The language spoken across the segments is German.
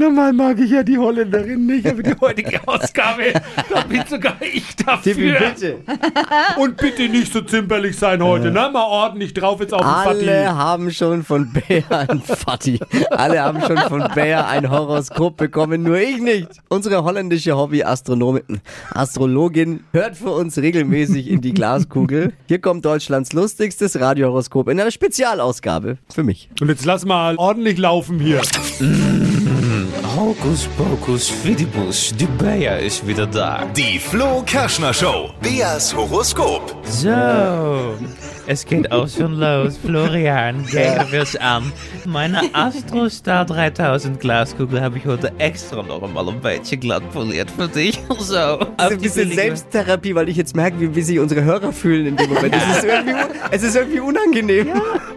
Normal mag ich ja die Holländerin nicht, aber die heutige Ausgabe, da bin sogar ich Tippi, dafür. bitte. Und bitte nicht so zimperlich sein heute, ne? Mal ordentlich drauf jetzt auf den Alle Fatih. haben schon von Bayer ein Fatti. Alle haben schon von Bayer ein Horoskop bekommen, nur ich nicht. Unsere holländische Hobby-Astronomin, Astrologin hört für uns regelmäßig in die Glaskugel. Hier kommt Deutschlands lustigstes Radiohoroskop in einer Spezialausgabe für mich. Und jetzt lass mal ordentlich laufen hier. Hokus pokus fidibus, die Bayer ist wieder da. Die Flo Kerschner Show. Beas Horoskop. So, es geht auch schon los. Florian, gehen wir's an. Meine Astrostar 3000 Glaskugel habe ich heute extra noch einmal ein bisschen glatt poliert für dich. So, auf ein die bisschen billige- Selbsttherapie, weil ich jetzt merke, wie, wie sich unsere Hörer fühlen in dem Moment. Es ist es ist irgendwie unangenehm.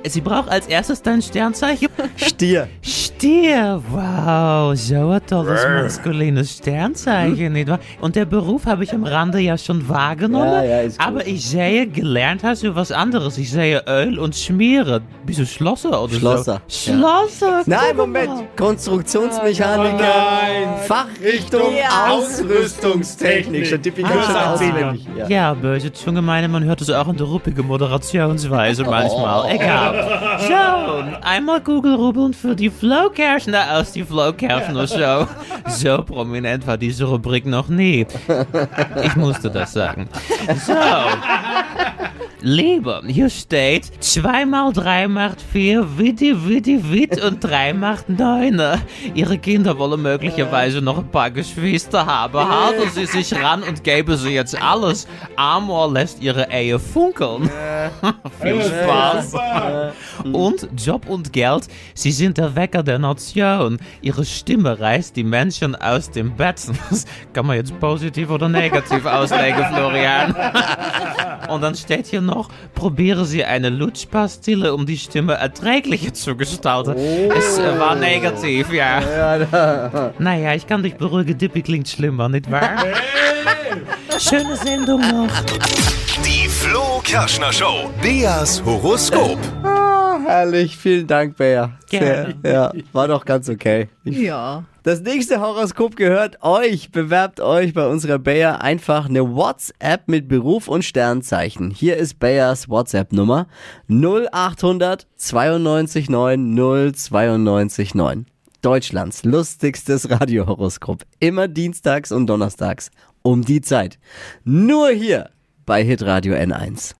Sie braucht als erstes dein Sternzeichen. Stier. Stier, wow, so ein tolles maskulines Sternzeichen, nicht wahr? Und der Beruf habe ich am Rande ja schon wahrgenommen, Ja, ja, ist gut. aber ich sehe, gelernt hast du was anderes. Ich sehe Öl und Schmiere. Bist du Schlosser oder Schlosser, so? Schlosser, Nein, guck mal. Moment. Konstruktionsmechaniker. Nein. Fachrichtung Ausrüstungstechnik. Schon Tippi kann Ah. auswendig. Ja. Ja, böse Zunge meine, man hört es auch in der ruppigen Moderationsweise manchmal. Egal. So, einmal Google rubbeln für die Flo Kerschner aus die Flo Kerschner Show. So prominent war diese Rubrik noch nie. Ich musste das sagen. So. Liebe, hier steht, 2 mal 3 macht 4, witti, witti, witt und 3 macht 9. Ihre Kinder wollen möglicherweise noch ein paar Geschwister haben. Halten Sie sich ran und geben Sie jetzt alles. Amor lässt Ihre Ehe funkeln. Viel Spaß. Und Job und Geld, Sie sind der Wecker der Nation. Ihre Stimme reißt die Menschen aus dem Bett. Das kann man jetzt positiv oder negativ auslegen, Florian. Und dann steht hier noch, probieren Sie eine Lutschpastille, um die Stimme erträglicher zu gestalten. Es äh, war negativ, ja. Naja, ich kann dich beruhigen, Dippy klingt schlimmer, nicht wahr? Schöne Sendung noch. Die Flo Kerschner Show. Beas Horoskop. Herrlich, vielen Dank, Bea. Gerne. Sehr, ja, war doch ganz okay. Ja. Das nächste Horoskop gehört euch. Bewerbt euch bei unserer Bayer einfach eine WhatsApp mit Beruf und Sternzeichen. Hier ist Bayers WhatsApp-Nummer 0800 92 9 092 9. Deutschlands lustigstes Radiohoroskop. Immer dienstags und donnerstags um die Zeit. Nur hier bei Hitradio N1.